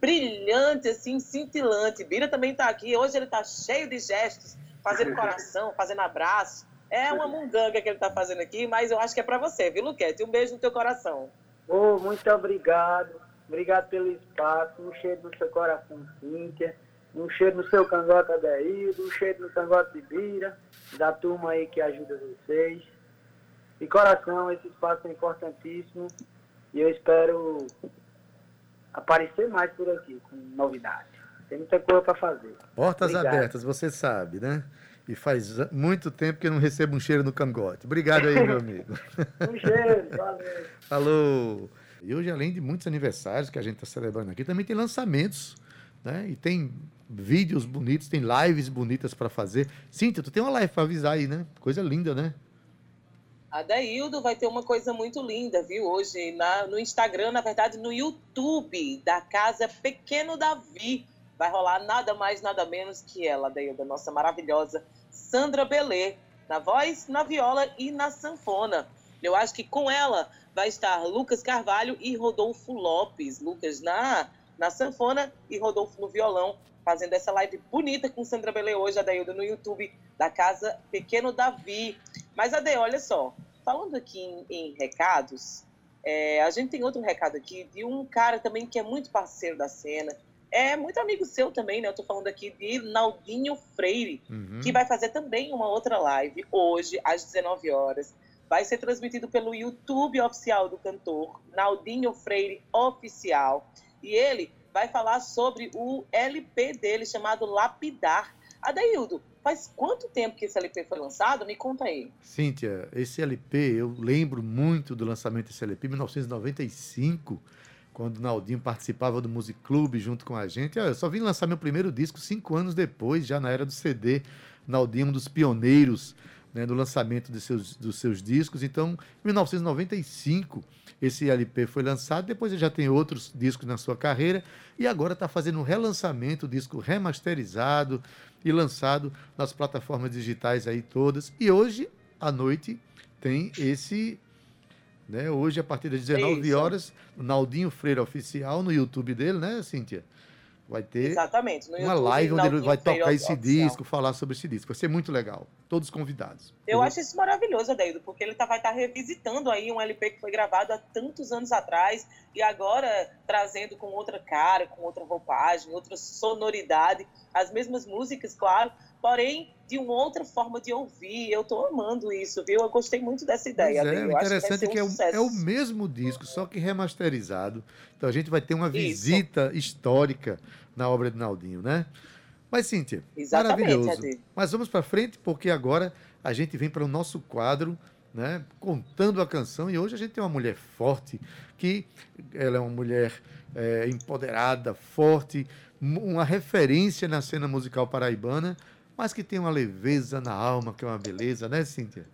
brilhante, assim, cintilante. Bira também está aqui. Hoje ele está cheio de gestos, fazendo [laughs] coração, fazendo abraço. É uma munganga que ele está fazendo aqui, mas eu acho que é para você, viu, Luquete? Um beijo no teu coração. Ô, muito obrigado. Obrigado pelo espaço. Um cheiro no seu coração, Cíntia. Um cheiro no seu cangote Adeildo. Um cheiro no cangote de Bira. Da turma aí que ajuda vocês. De coração, esse espaço é importantíssimo. E eu espero aparecer mais por aqui, com novidades. Tem muita coisa para fazer. Portas Obrigado. abertas, você sabe, né? E faz muito tempo que eu não recebo um cheiro no cangote. Obrigado aí, meu amigo. [laughs] Um cheiro, valeu. Falou! E hoje, além de muitos aniversários que a gente está celebrando aqui, também tem lançamentos, né? E tem vídeos bonitos, tem lives bonitas para fazer. Cíntia, tu tem uma live para avisar aí, né? Coisa linda, né? A Daildo vai ter uma coisa muito linda, viu? Hoje na, no Instagram, na verdade, no YouTube da Casa Pequeno Davi. Vai rolar nada mais, nada menos que ela, Daildo, a nossa maravilhosa Sandra Belê, na voz, na viola e na sanfona. Eu acho que com ela vai estar Lucas Carvalho e Rodolfo Lopes. Lucas na, na sanfona e Rodolfo no violão, fazendo essa live bonita com Sandra Belê hoje, a Daildo, no YouTube da Casa Pequeno Davi. Mas, Ade, olha só, falando aqui em, em recados, é, a gente tem outro recado aqui de um cara também que é muito parceiro da cena, é muito amigo seu também, né? Eu tô falando aqui de Naldinho Freire, Uhum. que vai fazer também uma outra live hoje, às 19 horas. Vai ser transmitido pelo YouTube oficial do cantor, Naldinho Freire Oficial. E ele vai falar sobre o LP dele, chamado Lapidar. Adaildo, faz quanto tempo que esse LP foi lançado? Me conta aí. Cíntia, esse LP, eu lembro muito do lançamento desse LP, em 1995, quando o Naldinho participava do Music Club junto com a gente. Eu só vim lançar meu primeiro disco cinco anos depois, já na era do CD. Naldinho, um dos pioneiros né, no lançamento de seus, dos seus discos. Então, em 1995, esse LP foi lançado. Depois ele já tem outros discos na sua carreira. E agora está fazendo um relançamento, disco remasterizado e lançado nas plataformas digitais aí todas. E hoje, à noite, tem esse. Né, hoje, a partir das 19 Isso. horas, o Naldinho Freire Oficial no YouTube dele, né, Cíntia? Vai ter Exatamente. Uma YouTube, live onde ele vai Freire tocar esse Oficial. disco, falar sobre esse disco. Vai ser muito legal. todos convidados. Eu acho isso maravilhoso, Adeildo, porque ele tá, vai estar tá revisitando aí um LP que foi gravado há tantos anos atrás e agora trazendo com outra cara, com outra roupagem, outra sonoridade, as mesmas músicas, claro, porém de uma outra forma de ouvir. Eu estou amando isso, viu? Eu gostei muito dessa ideia. Pois é, o interessante é que, é, um é, o, é, o, mesmo disco, só que remasterizado. Então a gente vai ter uma visita isso. histórica na obra de Naldinho, né? Mas, Cíntia, Exatamente, maravilhoso. Mas vamos para frente, porque agora a gente vem para o nosso quadro, né, contando a canção. E hoje a gente tem uma mulher forte, que ela é uma mulher é, empoderada, forte, uma referência na cena musical paraibana, mas que tem uma leveza na alma, que é uma beleza, né, Cíntia?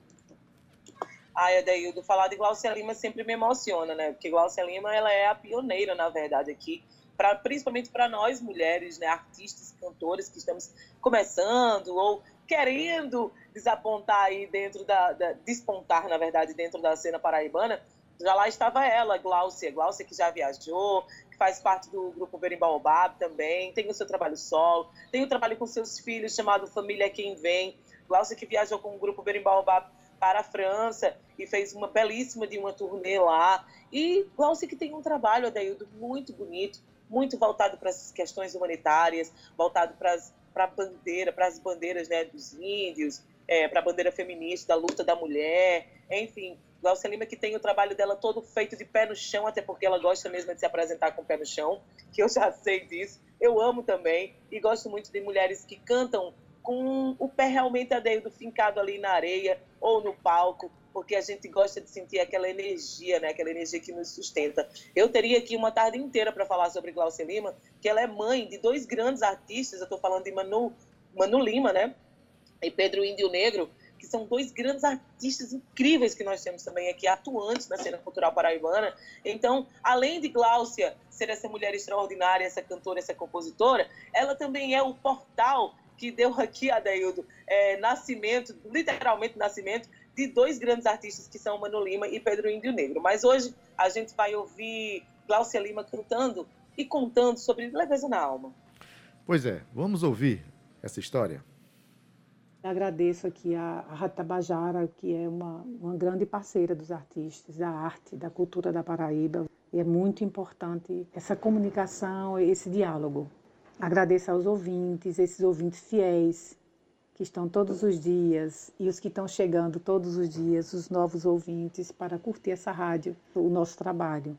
Ai, Adaildo, falar de Glaucia Lima sempre me emociona, né? Porque Glaucia Lima, ela é a pioneira, na verdade, aqui pra, principalmente para nós mulheres, né, artistas, cantores que estamos começando ou querendo desapontar aí dentro da, da, despontar, na verdade, dentro da cena paraibana, já lá estava ela, Glaucia, Glaucia que já viajou, que faz parte do grupo Berimbaobab também, tem o seu trabalho solo, tem o trabalho com seus filhos chamado Família Quem Vem, Glaucia que viajou com o grupo Berimbaobab para a França e fez uma belíssima de uma turnê lá. E Glaucia que tem um trabalho, Adaildo, muito bonito, muito voltado para as questões humanitárias, voltado para as para a bandeira, para as bandeiras né, dos índios, é, para a bandeira feminista, da luta da mulher, enfim. Glaucia Lima que tem o trabalho dela todo feito de pé no chão, até porque ela gosta mesmo de se apresentar com o pé no chão, que eu já sei disso. Eu amo também e gosto muito de mulheres que cantam com o pé realmente adendo, fincado ali na areia ou no palco, porque a gente gosta de sentir aquela energia, né? Aquela energia que nos sustenta. Eu teria aqui uma tarde inteira para falar sobre Glaucia Lima, que ela é mãe de dois grandes artistas. Eu estou falando de Manu, Manu Lima, né? E Pedro Índio Negro, que são dois grandes artistas incríveis que nós temos também aqui, atuantes na cena cultural paraibana. Então, além de Gláucia ser essa mulher extraordinária, essa cantora, essa compositora, ela também é o portal que deu aqui, Adaildo, é, nascimento, literalmente nascimento, de dois grandes artistas que são Mano Lima e Pedro Índio Negro. Mas hoje a gente vai ouvir Glaucia Lima cantando e contando sobre leveza na alma. Pois é, vamos ouvir essa história. Agradeço aqui a, Ratabajara, que é uma, uma grande parceira dos artistas, da arte, da cultura da Paraíba. E é muito importante essa comunicação, esse diálogo. Agradeço aos ouvintes, esses ouvintes fiéis que estão todos os dias e os que estão chegando todos os dias, os novos ouvintes, para curtir essa rádio, o nosso trabalho.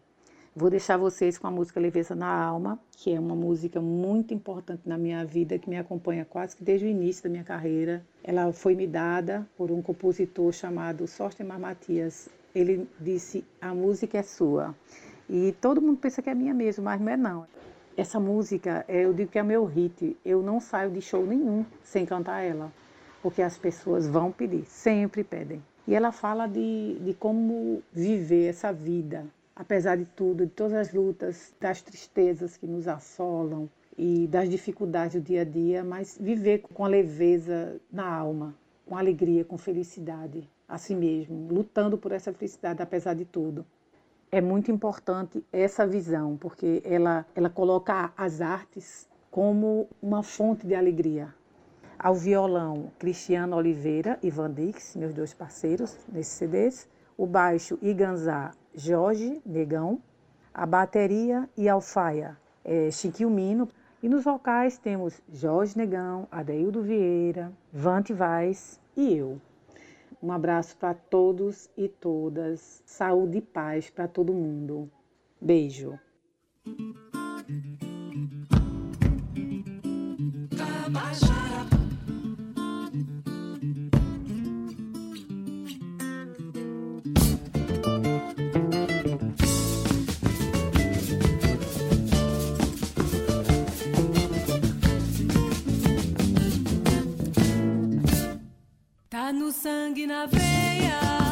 Vou deixar vocês com a música Leveza na Alma, que é uma música muito importante na minha vida, que me acompanha quase que desde o início da minha carreira. Ela foi me dada por um compositor chamado Sortemar Matias. Ele disse: A música é sua. E todo mundo pensa que é minha mesmo, mas não é não. Essa música, eu digo que é meu hit. Eu não saio de show nenhum sem cantar ela, porque as pessoas vão pedir, sempre pedem. E ela fala de, de como viver essa vida, apesar de tudo, de todas as lutas, das tristezas que nos assolam e das dificuldades do dia a dia, mas viver com a leveza na alma, com alegria, com felicidade a si mesmo, lutando por essa felicidade apesar de tudo é muito importante essa visão, porque ela, ela coloca as artes como uma fonte de alegria. Ao violão, Cristiano Oliveira e Van Dix, meus dois parceiros nesses CDs. O baixo, Iganzá, Jorge Negão. A bateria e alfaia, é, Chiquinho Mino. E nos vocais temos Jorge Negão, Adeildo Vieira, Vante Vaz e eu. Um abraço para todos e todas. Saúde e paz para todo mundo. Beijo. No sangue, na veia.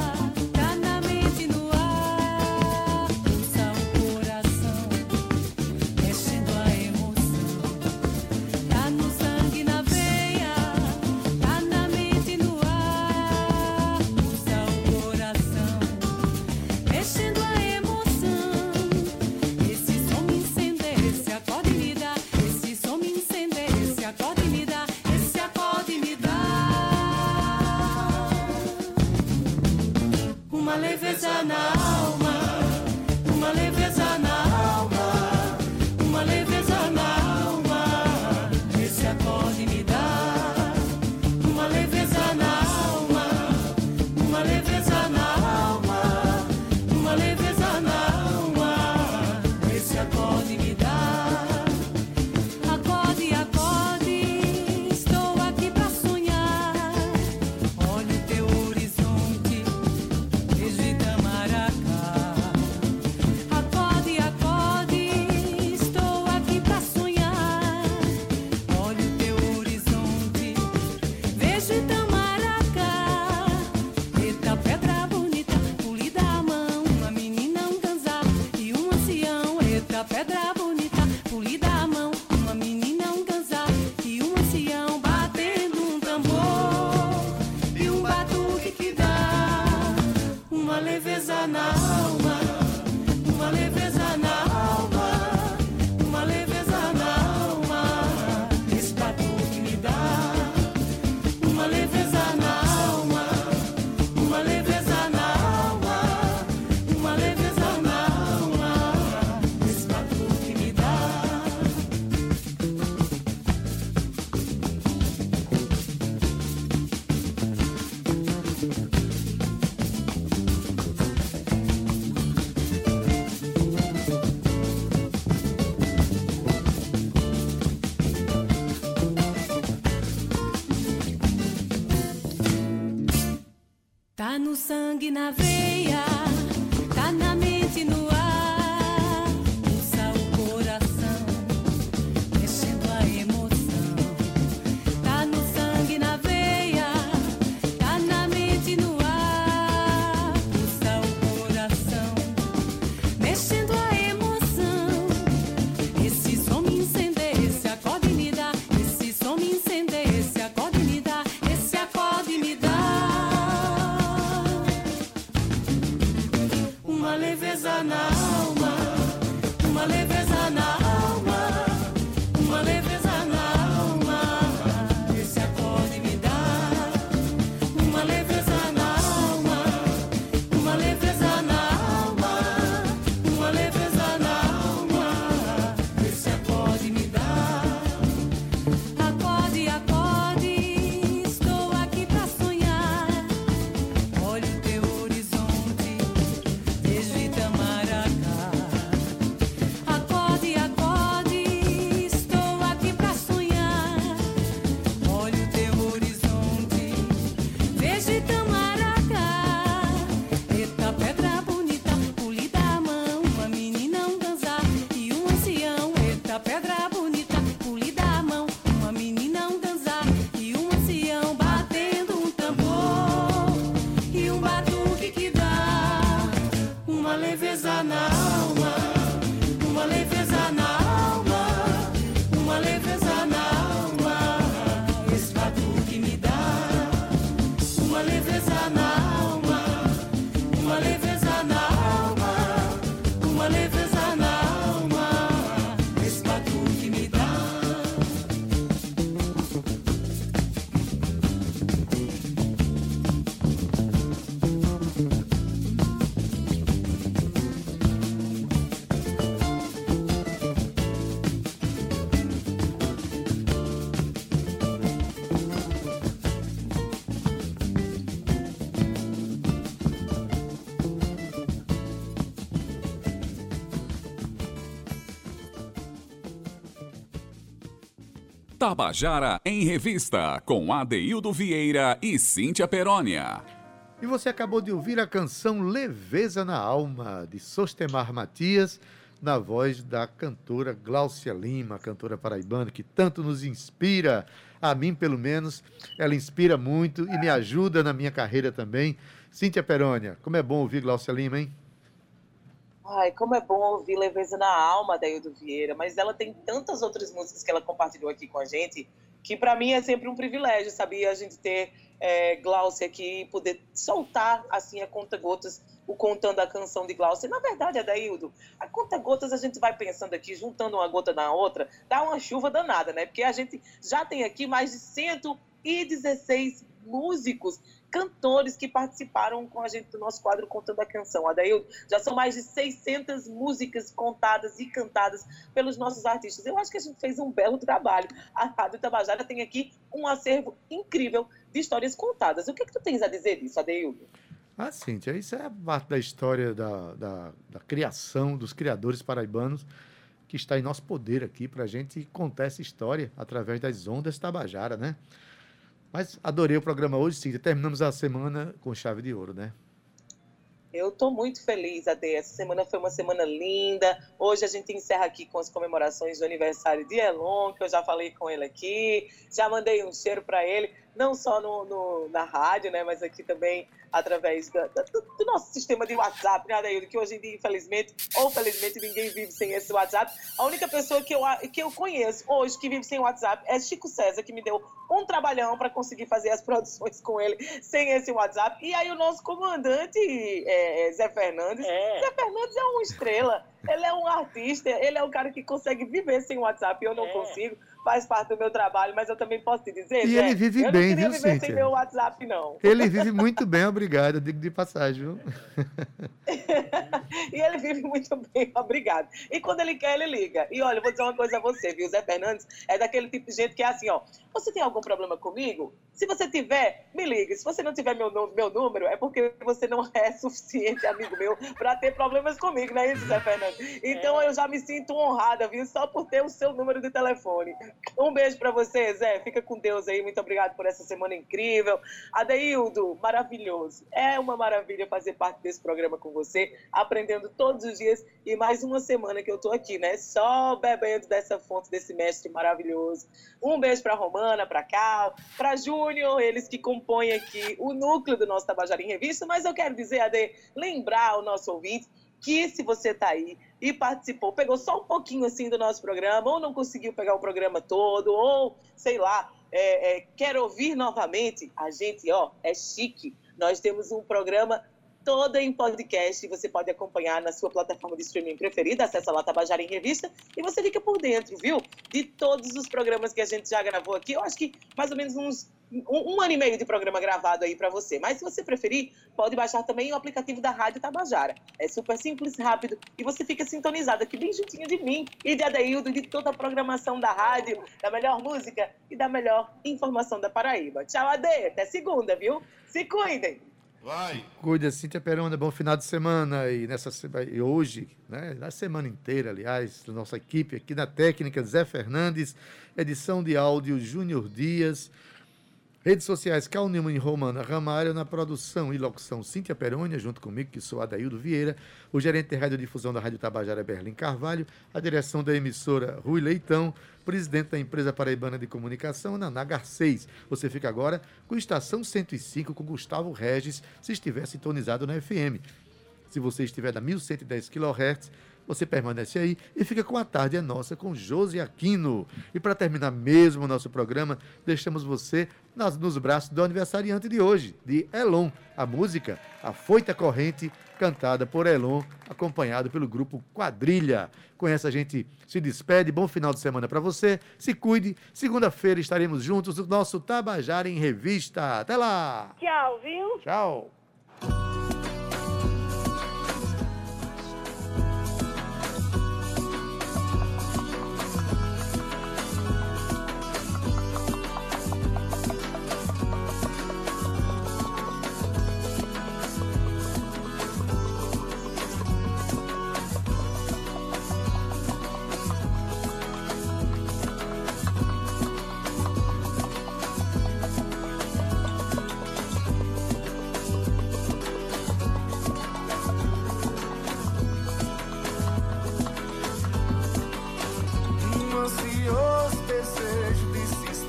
sangue na veia. Tabajara em Revista, com Adeildo Vieira e Cíntia Perónia. E você acabou de ouvir a canção Leveza na Alma, de Sostemar Matias, na voz da cantora Gláucia Lima, cantora paraibana que tanto nos inspira, a mim pelo menos, ela inspira muito e me ajuda na minha carreira também. Cíntia Perônia, como é bom ouvir Gláucia Lima, hein? Ai, como é bom ouvir Leveza na Alma da Ildo Vieira, mas ela tem tantas outras músicas que ela compartilhou aqui com a gente, que para mim é sempre um privilégio, sabia? A gente ter é, Glaucia aqui e poder soltar, assim, a conta-gotas, o contando a canção de Glaucia. Na verdade, Adaildo, a conta-gotas a gente vai pensando aqui, juntando uma gota na outra, dá uma chuva danada, né? Porque a gente já tem aqui mais de 116 músicos cantores que participaram com a gente do nosso quadro Contando a Canção. Adaildo, já são mais de 600 músicas contadas e cantadas pelos nossos artistas. Eu acho que a gente fez um belo trabalho. A Rádio Tabajara tem aqui um acervo incrível de histórias contadas. O que, é que tu tens a dizer disso, Adeildo? Ah, Cíntia, isso é parte da história da, da, da criação dos criadores paraibanos que está em nosso poder aqui para a gente contar essa história através das ondas Tabajara, né? Mas adorei o programa hoje, Cíntia. Terminamos a semana com chave de ouro, né? Eu estou muito feliz, Ade. Essa semana foi uma semana linda. Hoje a gente encerra aqui com as comemorações do aniversário de Elon, que eu já falei com ele aqui. Já mandei um cheiro para ele, não só no, no, na rádio, né, mas aqui também através da, da, do nosso sistema de WhatsApp, né, Adaildo? Que hoje em dia, infelizmente, ou felizmente, ninguém vive sem esse WhatsApp. A única pessoa que eu, que eu conheço hoje que vive sem WhatsApp é Chico César, que me deu um trabalhão para conseguir fazer as [laughs] produções com ele sem esse WhatsApp. E aí o nosso comandante, é, é Zé Fernandes, é. Zé Fernandes é uma estrela, ele é um artista, ele é um cara que consegue viver sem WhatsApp, eu não é. consigo faz parte do meu trabalho, mas eu também posso te dizer, E ele vive eu bem, não queria viu, viver Cíntia? sem meu WhatsApp, não. Ele vive muito bem, obrigado, digo de passagem, viu? [laughs] e ele vive muito bem, obrigado. E quando ele quer, ele liga. E olha, eu vou dizer uma coisa a você, viu? Zé Fernandes é daquele tipo de gente que é assim, ó. Você tem algum problema comigo? Se você tiver, me ligue. Se você não tiver meu, meu número, é porque você não é suficiente amigo meu para ter problemas comigo, não é isso, Zé Fernandes? Então eu já me sinto honrada, viu? Só por ter o seu número de telefone. Um beijo para você, Zé. Fica com Deus aí. Muito obrigado por essa semana incrível. Adeildo, maravilhoso. É uma maravilha fazer parte desse programa com você, aprendendo todos os dias. E mais uma semana que eu tô aqui, né? Só bebendo dessa fonte, desse mestre maravilhoso. Um beijo para Romana, para Cal, para Júnior, eles que compõem aqui o núcleo do nosso Tabajara em Revista. Mas eu quero dizer, Ade, lembrar o nosso ouvinte que se você está aí e participou, pegou só um pouquinho assim do nosso programa, ou não conseguiu pegar o programa todo, ou sei lá, é, é, quer ouvir novamente, a gente, ó, é chique. Nós temos um programa todo em podcast, você pode acompanhar na sua plataforma de streaming preferida, acessa lá Tabajara em Revista e você fica por dentro, viu? De todos os programas que a gente já gravou aqui. Eu acho que mais ou menos uns um, um ano e meio de programa gravado aí para você. Mas se você preferir, pode baixar também o aplicativo da Rádio Tabajara. É super simples, rápido e você fica sintonizado aqui bem juntinho de mim e de Adeildo, de toda a programação da rádio, da melhor música e da melhor informação da Paraíba. Tchau, Ade. Até segunda, viu? Se cuidem. Vai. Cuida, Cíntia Perona, bom final de semana. E, nessa, e hoje, né, na semana inteira, aliás, nossa equipe aqui na técnica, Zé Fernandes, edição de áudio Júnior Dias, redes sociais Cal Neumann e Romana Ramalho, na produção e locução Cíntia Perônia, junto comigo, que sou Adaildo Vieira, o gerente de radiodifusão da Rádio Tabajara Berlim Carvalho, a direção da emissora Rui Leitão, presidente da empresa paraibana de comunicação, Naná Garcês. Você fica agora com Estação 105 com Gustavo Regis, se estiver sintonizado na FM. Se você estiver na 1110 kHz, você permanece aí e fica com a tarde é nossa com Josi Aquino. E para terminar mesmo o nosso programa, deixamos você nas, nos braços do aniversariante de hoje, de Elon. A música, A Foita Corrente, cantada por Elon, acompanhado pelo grupo Quadrilha. Com essa a gente se despede. Bom final de semana para você. Se cuide. Segunda-feira estaremos juntos no nosso Tabajara em Revista. Até lá. Tchau, viu? Tchau.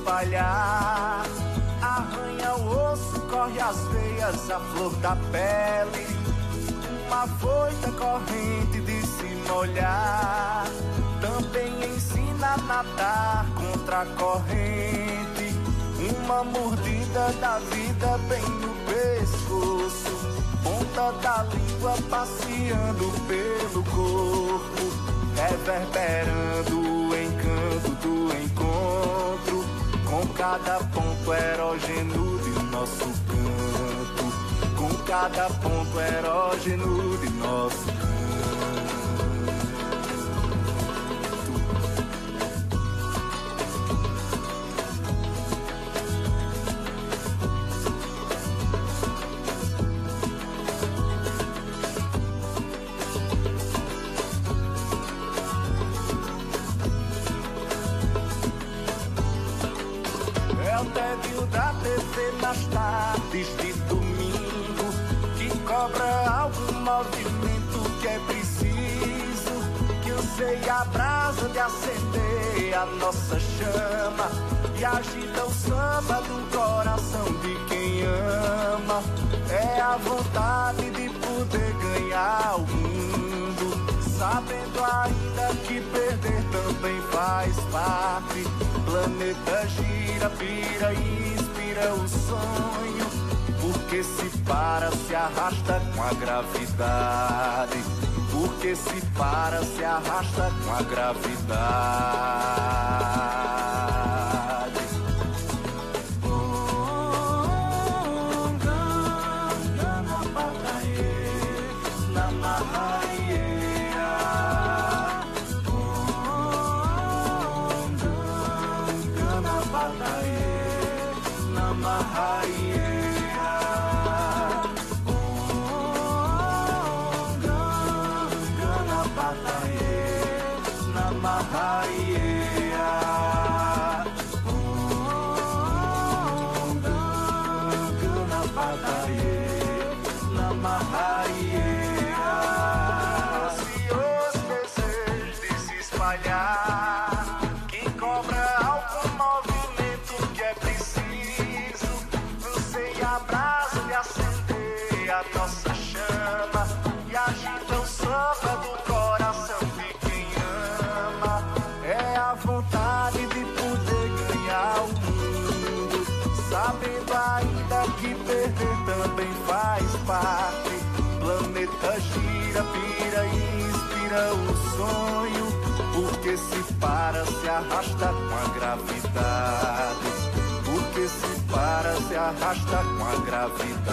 Espalhar. Arranha o osso, corre as veias, a flor da pele. Uma foita corrente de se molhar. Também ensina a nadar contra a corrente. Uma mordida da vida bem no pescoço. Ponta da língua passeando pelo corpo reverberando o encanto do encontro, com cada ponto erógeno de nosso canto, com cada ponto erógeno de nosso canto Respira, pira e inspira o sonho. Porque se para, se arrasta com a gravidade. Porque se para, se arrasta com a gravidade. Porque se para, se arrasta com a gravidade. Porque se para, se arrasta com a gravidade.